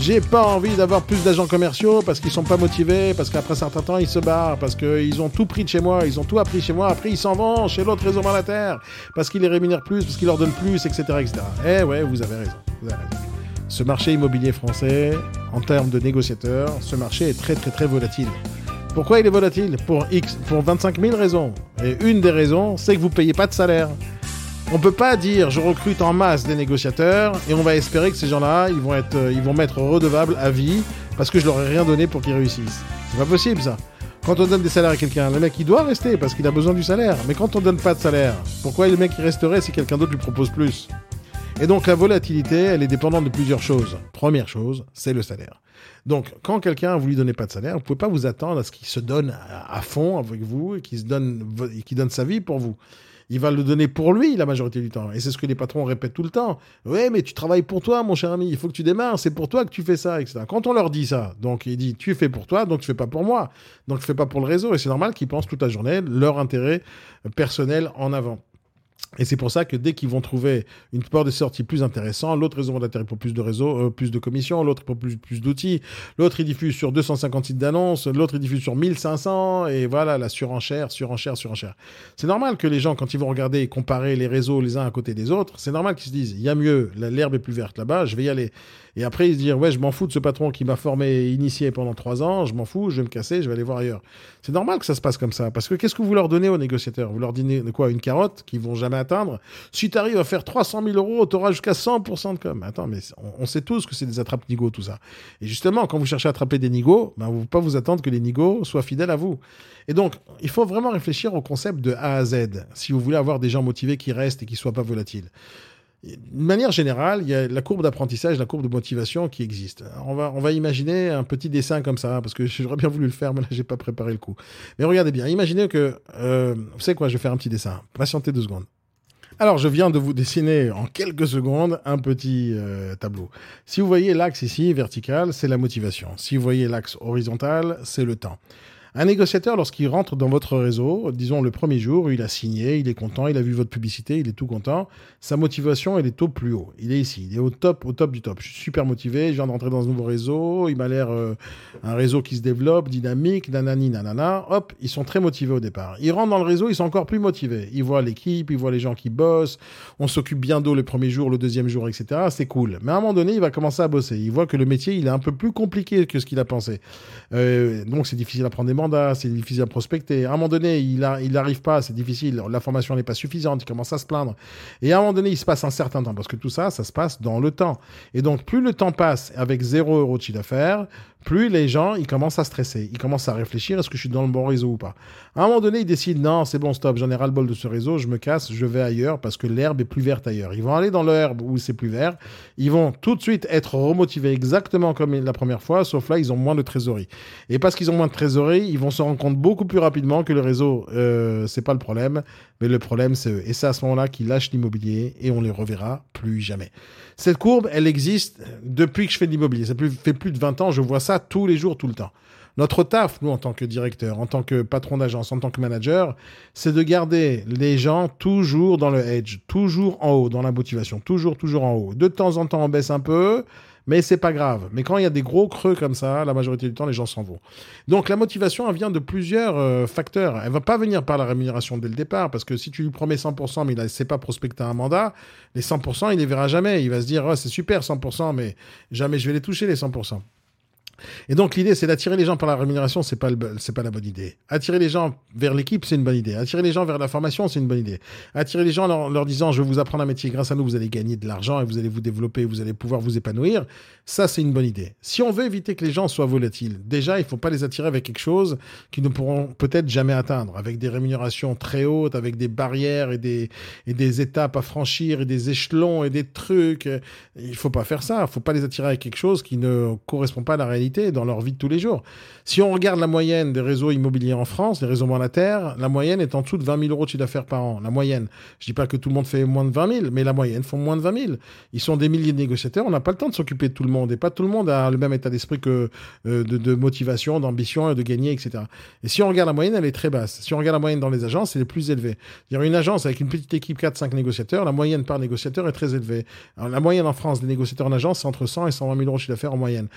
J'ai pas envie d'avoir plus d'agents commerciaux parce qu'ils sont pas motivés, parce qu'après un certain temps, ils se barrent, parce qu'ils ont tout pris de chez moi, ils ont tout appris chez moi, après ils s'en vont chez l'autre réseau terre parce qu'ils les rémunèrent plus, parce qu'ils leur donnent plus, etc., etc. Eh ouais, vous avez raison. Vous avez raison. Ce marché immobilier français, en termes de négociateurs, ce marché est très très très volatile. Pourquoi il est volatile? Pour X, pour 25 000 raisons. Et une des raisons, c'est que vous payez pas de salaire. On peut pas dire je recrute en masse des négociateurs et on va espérer que ces gens-là, ils vont être, euh, ils vont m'être redevables à vie parce que je leur ai rien donné pour qu'ils réussissent. C'est pas possible ça. Quand on donne des salaires à quelqu'un, le mec il doit rester parce qu'il a besoin du salaire. Mais quand on donne pas de salaire, pourquoi le mec il resterait si quelqu'un d'autre lui propose plus? Et donc la volatilité, elle est dépendante de plusieurs choses. Première chose, c'est le salaire. Donc, quand quelqu'un vous lui donnez pas de salaire, vous pouvez pas vous attendre à ce qu'il se donne à, fond avec vous et qu'il se donne, donne sa vie pour vous il va le donner pour lui la majorité du temps. Et c'est ce que les patrons répètent tout le temps. Ouais, mais tu travailles pour toi, mon cher ami. Il faut que tu démarres. C'est pour toi que tu fais ça, etc. Quand on leur dit ça, donc il dit tu fais pour toi, donc tu fais pas pour moi. Donc tu fais pas pour le réseau. Et c'est normal qu'ils pensent toute la journée leur intérêt personnel en avant. Et c'est pour ça que dès qu'ils vont trouver une porte de sortie plus intéressante, l'autre réseau d'intérêt pour plus de réseaux, euh, plus de commissions, l'autre pour plus, plus d'outils, l'autre il diffuse sur 250 sites d'annonces, l'autre il diffuse sur 1500, et voilà, la surenchère, surenchère, surenchère. C'est normal que les gens, quand ils vont regarder et comparer les réseaux les uns à côté des autres, c'est normal qu'ils se disent, il y a mieux, l'herbe est plus verte là-bas, je vais y aller. Et après, ils se disent, ouais, je m'en fous de ce patron qui m'a formé et initié pendant trois ans, je m'en fous, je vais me casser, je vais aller voir ailleurs. C'est normal que ça se passe comme ça, parce que qu'est-ce que vous leur donnez aux négociateurs? Vous leur donnez quoi? Une carotte? Qu'ils vont jamais atteindre Si tu arrives à faire 300 000 euros, tu auras jusqu'à 100% de com. Attends, mais on, sait tous que c'est des attrapes nigauds, tout ça. Et justement, quand vous cherchez à attraper des nigauds, ben, vous ne pouvez pas vous attendre que les nigauds soient fidèles à vous. Et donc, il faut vraiment réfléchir au concept de A à Z, si vous voulez avoir des gens motivés qui restent et qui ne soient pas volatiles. De manière générale, il y a la courbe d'apprentissage, la courbe de motivation qui existe. On va, on va imaginer un petit dessin comme ça, parce que j'aurais bien voulu le faire, mais là, j'ai pas préparé le coup. Mais regardez bien, imaginez que, euh, vous savez quoi, je vais faire un petit dessin. Patientez deux secondes. Alors, je viens de vous dessiner en quelques secondes un petit euh, tableau. Si vous voyez l'axe ici, vertical, c'est la motivation. Si vous voyez l'axe horizontal, c'est le temps. Un négociateur, lorsqu'il rentre dans votre réseau, disons le premier jour, il a signé, il est content, il a vu votre publicité, il est tout content. Sa motivation, elle est au plus haut. Il est ici, il est au top, au top du top. Je suis super motivé, je viens d'entrer dans un nouveau réseau, il m'a l'air euh, un réseau qui se développe, dynamique, nanani, nanana. Hop, ils sont très motivés au départ. Ils rentrent dans le réseau, ils sont encore plus motivés. Ils voient l'équipe, ils voient les gens qui bossent, on s'occupe bien d'eux le premier jour, le deuxième jour, etc. C'est cool. Mais à un moment donné, il va commencer à bosser. Il voit que le métier, il est un peu plus compliqué que ce qu'il a pensé. Euh, donc c'est difficile à prendre des mandats, c'est difficile à prospecter. À un moment donné, il n'arrive pas, c'est difficile, la formation n'est pas suffisante, il commence à se plaindre. Et à un moment donné, il se passe un certain temps, parce que tout ça, ça se passe dans le temps. Et donc, plus le temps passe avec zéro euro de chiffre d'affaires, plus les gens, ils commencent à stresser. Ils commencent à réfléchir, est-ce que je suis dans le bon réseau ou pas À un moment donné, ils décident, non, c'est bon, stop, j'en ai ras-le-bol de ce réseau, je me casse, je vais ailleurs parce que l'herbe est plus verte ailleurs. Ils vont aller dans l'herbe où c'est plus vert. Ils vont tout de suite être remotivés exactement comme la première fois, sauf là, ils ont moins de trésorerie. Et parce qu'ils ont moins de trésorerie, ils vont se rendre compte beaucoup plus rapidement que le réseau, euh, c'est pas le problème, mais le problème, c'est eux. Et c'est à ce moment-là qu'ils lâchent l'immobilier et on les reverra plus jamais. Cette courbe, elle existe depuis que je fais de l'immobilier. Ça fait plus de 20 ans, je vois ça tous les jours, tout le temps. Notre taf, nous, en tant que directeur, en tant que patron d'agence, en tant que manager, c'est de garder les gens toujours dans le edge, toujours en haut, dans la motivation, toujours, toujours en haut. De temps en temps, on baisse un peu, mais c'est pas grave. Mais quand il y a des gros creux comme ça, la majorité du temps, les gens s'en vont. Donc la motivation, vient de plusieurs euh, facteurs. Elle va pas venir par la rémunération dès le départ, parce que si tu lui promets 100%, mais il ne sait pas prospecter un mandat, les 100%, il les verra jamais. Il va se dire, oh, c'est super 100%, mais jamais je vais les toucher, les 100%. Et donc l'idée, c'est d'attirer les gens par la rémunération, c'est pas c'est pas la bonne idée. Attirer les gens vers l'équipe, c'est une bonne idée. Attirer les gens vers la formation, c'est une bonne idée. Attirer les gens en leur, disant, je vais vous apprendre un métier, grâce à nous, vous allez gagner de l'argent et vous allez vous développer, vous allez pouvoir vous épanouir. Ça, c'est une bonne idée. Si on veut éviter que les gens soient volatiles, déjà, il faut pas les attirer avec quelque chose qu'ils ne pourront peut-être jamais atteindre, avec des rémunérations très hautes, avec des barrières et des et des étapes à franchir et des échelons et des trucs. Il faut pas faire ça. Il faut pas les attirer avec quelque chose qui ne correspond pas à la réalité dans leur vie de tous les jours. Si on regarde la moyenne des réseaux immobiliers en France, des réseaux monétaires, la moyenne est en dessous de 20 000 euros de chiffre d'affaires par an. La moyenne. Je dis pas que tout le monde fait moins de 20 000, mais la moyenne font moins de 20 000. Ils sont des milliers de négociateurs. On n'a pas le temps de s'occuper de tout le monde et pas tout le monde a le même état d'esprit que euh, de, motivation, d'ambition, de gagner, etc. Et si on regarde la moyenne, elle est très basse. Si on regarde la moyenne dans les agences, elle est plus élevée. Dire une agence avec une petite équipe 4-5 négociateurs, la moyenne par négociateur est très élevée. la moyenne en France des négociateurs en agence, c'est entre 100 et 120 000 euros de chiffre d'affaires en moyenne.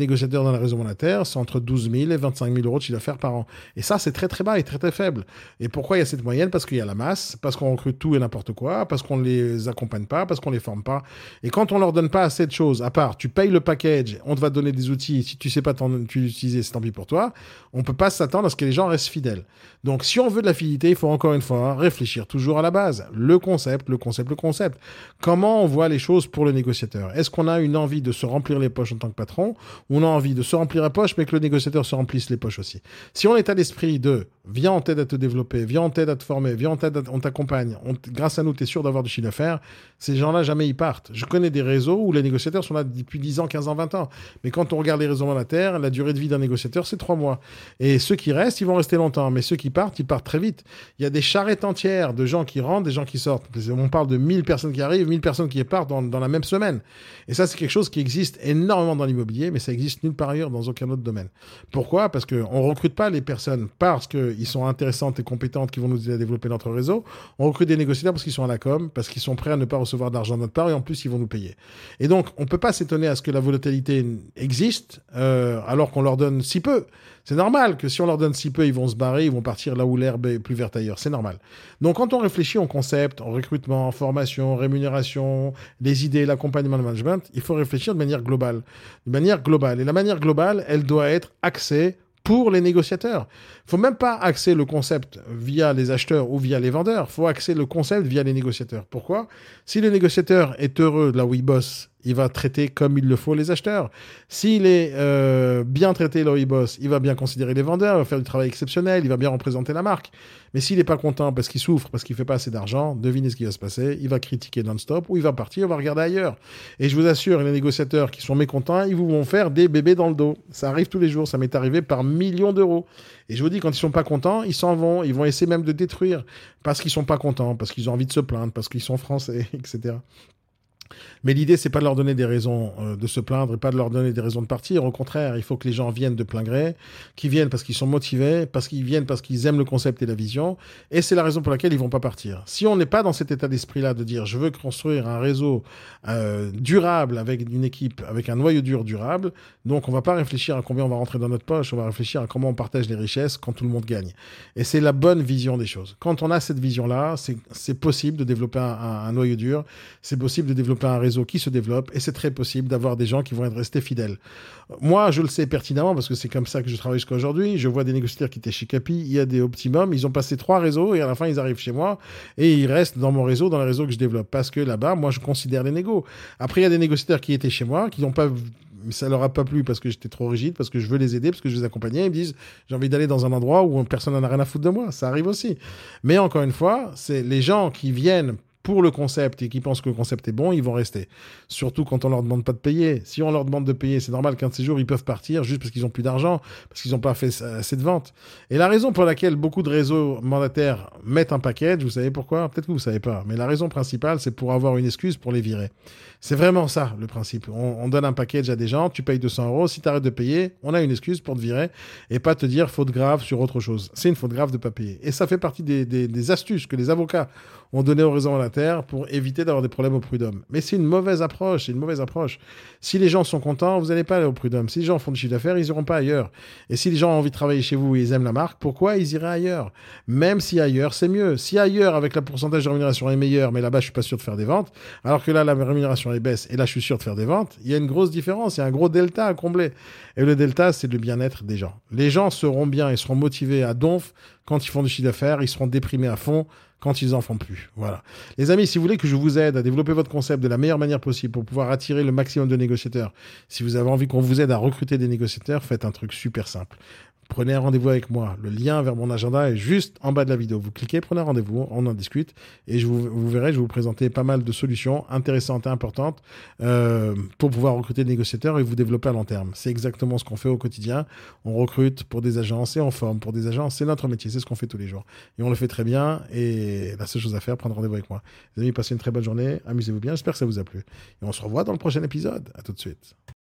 Négociateurs dans la réseau monétaire, c'est entre 12 000 et 25 000 euros de chiffre d'affaires par an. Et ça, c'est très très bas et très très faible. Et pourquoi il y a cette moyenne? Parce qu'il y a la masse, parce qu'on recrute tout et n'importe quoi, parce qu'on ne les accompagne pas, parce qu'on les forme pas. Et quand on leur donne pas assez de choses, à part tu payes le package, on te va donner des outils, si tu sais pas utiliser, c'est tant pis pour toi, on peut pas s'attendre à ce que les gens restent fidèles. Donc si on veut de la fidélité, il faut encore une fois réfléchir toujours à la base. Le concept, le concept, le concept. Comment on voit les choses pour le négociateur? Est-ce qu'on a une envie de se remplir les poches en tant que patron? On a envie de se remplir les poches mais que le négociateur se remplisse les poches aussi. Si on est à l'esprit de viens en tête à te développer, viens en tête à te former, viens en tête à on t'accompagne, grâce à nous tu es sûr d'avoir du chiffre d'affaires, ces gens-là jamais ils partent. Je connais des réseaux où les négociateurs sont là depuis 10 ans, 15 ans, 20 ans. Mais quand on regarde les réseaux monétaires, la durée de vie d'un négociateur c'est 3 mois. Et ceux qui restent, ils vont rester longtemps, mais ceux qui partent, ils partent très vite. Il y a des charrettes entières de gens qui rentrent, des gens qui sortent. On parle de 1000 personnes qui arrivent, 1000 personnes qui partent dans, dans la même semaine. Et ça, c'est quelque chose qui existe énormément dans l'immobilier, mais ça existe nulle part ailleurs dans aucun autre domaine. Pourquoi? Parce qu'on ne recrute pas les personnes parce qu'ils sont intéressantes et compétentes qui vont nous aider à développer notre réseau. On recrute des négociateurs parce qu'ils sont à la com, parce qu'ils sont prêts à ne pas recevoir d'argent de notre part et en plus, ils vont nous payer. Et donc, on ne peut pas s'étonner à ce que la volatilité existe euh, alors qu'on leur donne si peu. C'est normal que si on leur donne si peu, ils vont se barrer, ils vont partir là où l'herbe est plus verte ailleurs. C'est normal. Donc quand on réfléchit en concept, en recrutement, en formation, rémunération, les idées, l'accompagnement, le management, il faut réfléchir de manière globale. De manière globale. Et la manière globale, elle doit être axée pour les négociateurs. Faut même pas axer le concept via les acheteurs ou via les vendeurs. Faut axer le concept via les négociateurs. Pourquoi? Si le négociateur est heureux de là où il bosse il va traiter comme il le faut les acheteurs. S'il est euh, bien traité il bosse, il va bien considérer les vendeurs, il va faire du travail exceptionnel, il va bien représenter la marque. Mais s'il n'est pas content parce qu'il souffre, parce qu'il fait pas assez d'argent, devinez ce qui va se passer. Il va critiquer non-stop ou il va partir, il va regarder ailleurs. Et je vous assure, les négociateurs qui sont mécontents, ils vous vont faire des bébés dans le dos. Ça arrive tous les jours, ça m'est arrivé par millions d'euros. Et je vous dis, quand ils sont pas contents, ils s'en vont, ils vont essayer même de détruire parce qu'ils sont pas contents, parce qu'ils ont envie de se plaindre, parce qu'ils sont français, etc. Mais l'idée, c'est pas de leur donner des raisons euh, de se plaindre et pas de leur donner des raisons de partir. Au contraire, il faut que les gens viennent de plein gré, qu'ils viennent parce qu'ils sont motivés, parce qu'ils viennent parce qu'ils aiment le concept et la vision. Et c'est la raison pour laquelle ils vont pas partir. Si on n'est pas dans cet état d'esprit-là de dire je veux construire un réseau euh, durable avec une équipe, avec un noyau dur durable, donc on va pas réfléchir à combien on va rentrer dans notre poche, on va réfléchir à comment on partage les richesses quand tout le monde gagne. Et c'est la bonne vision des choses. Quand on a cette vision-là, c'est possible de développer un, un noyau dur, c'est possible de développer un réseau qui se développe et c'est très possible d'avoir des gens qui vont être restés fidèles. Moi, je le sais pertinemment parce que c'est comme ça que je travaille jusqu'à aujourd'hui. Je vois des négociateurs qui étaient chez Capi, il y a des Optimum, ils ont passé trois réseaux et à la fin, ils arrivent chez moi et ils restent dans mon réseau, dans le réseau que je développe parce que là-bas, moi, je considère les négos. Après, il y a des négociateurs qui étaient chez moi, qui n'ont pas ça leur a pas plu parce que j'étais trop rigide, parce que je veux les aider, parce que je les accompagnais. Ils me disent, j'ai envie d'aller dans un endroit où personne n'en a rien à foutre de moi. Ça arrive aussi. Mais encore une fois, c'est les gens qui viennent pour le concept et qui pensent que le concept est bon, ils vont rester. Surtout quand on leur demande pas de payer. Si on leur demande de payer, c'est normal qu'un de ces jours, ils peuvent partir juste parce qu'ils ont plus d'argent, parce qu'ils n'ont pas fait assez de ventes. Et la raison pour laquelle beaucoup de réseaux mandataires mettent un package, vous savez pourquoi? Peut-être que vous savez pas. Mais la raison principale, c'est pour avoir une excuse pour les virer. C'est vraiment ça, le principe. On, donne un package à des gens, tu payes 200 euros. Si tu arrêtes de payer, on a une excuse pour te virer et pas te dire faute grave sur autre chose. C'est une faute grave de pas payer. Et ça fait partie des, des astuces que les avocats ont donné aux réseaux pour éviter d'avoir des problèmes au prud'homme. Mais c'est une mauvaise approche, c'est une mauvaise approche. Si les gens sont contents, vous n'allez pas aller au prud'homme. Si les gens font du chiffre d'affaires, ils n'iront pas ailleurs. Et si les gens ont envie de travailler chez vous et ils aiment la marque, pourquoi ils iraient ailleurs? Même si ailleurs, c'est mieux. Si ailleurs, avec la pourcentage de rémunération est meilleur, mais là-bas, je suis pas sûr de faire des ventes, alors que là, la rémunération est baisse et là, je suis sûr de faire des ventes, il y a une grosse différence, il y a un gros delta à combler. Et le delta, c'est le bien-être des gens. Les gens seront bien et seront motivés à donf quand ils font du chiffre d'affaires, ils seront déprimés à fond quand ils en font plus. Voilà. Les amis, si vous voulez que je vous aide à développer votre concept de la meilleure manière possible pour pouvoir attirer le maximum de négociateurs, si vous avez envie qu'on vous aide à recruter des négociateurs, faites un truc super simple prenez un rendez-vous avec moi. Le lien vers mon agenda est juste en bas de la vidéo. Vous cliquez, prenez un rendez-vous, on en discute et je vous, vous verrez, je vais vous présenter pas mal de solutions intéressantes et importantes euh, pour pouvoir recruter des négociateurs et vous développer à long terme. C'est exactement ce qu'on fait au quotidien. On recrute pour des agences et on forme pour des agences. C'est notre métier, c'est ce qu'on fait tous les jours. Et on le fait très bien et la seule chose à faire, prendre rendez-vous avec moi. Les amis, passez une très bonne journée, amusez-vous bien, j'espère que ça vous a plu. Et on se revoit dans le prochain épisode. À tout de suite.